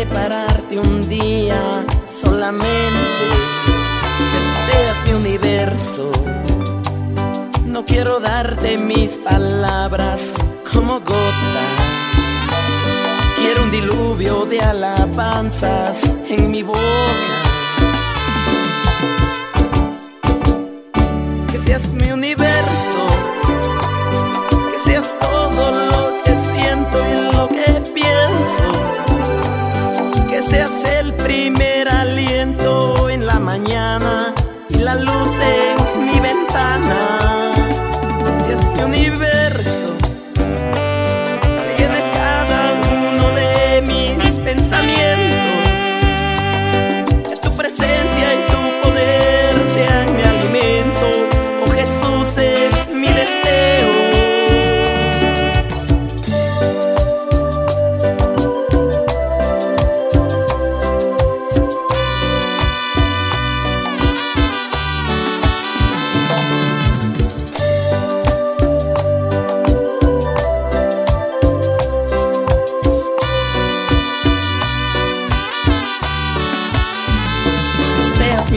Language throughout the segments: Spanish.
separarte un día solamente que seas mi universo. No quiero darte mis palabras como gotas. Quiero un diluvio de alabanzas en mi boca.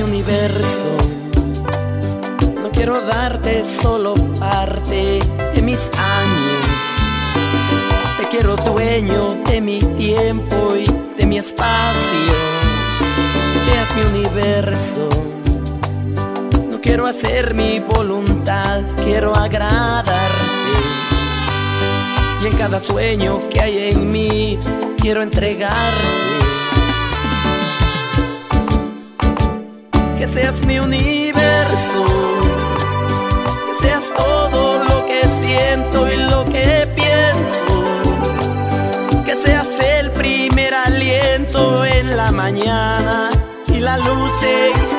Universo. No quiero darte solo parte de mis años. Te quiero dueño de mi tiempo y de mi espacio. Seas mi universo. No quiero hacer mi voluntad, quiero agradarte. Y en cada sueño que hay en mí, quiero entregarte. Que seas mi universo, que seas todo lo que siento y lo que pienso, que seas el primer aliento en la mañana y la luz en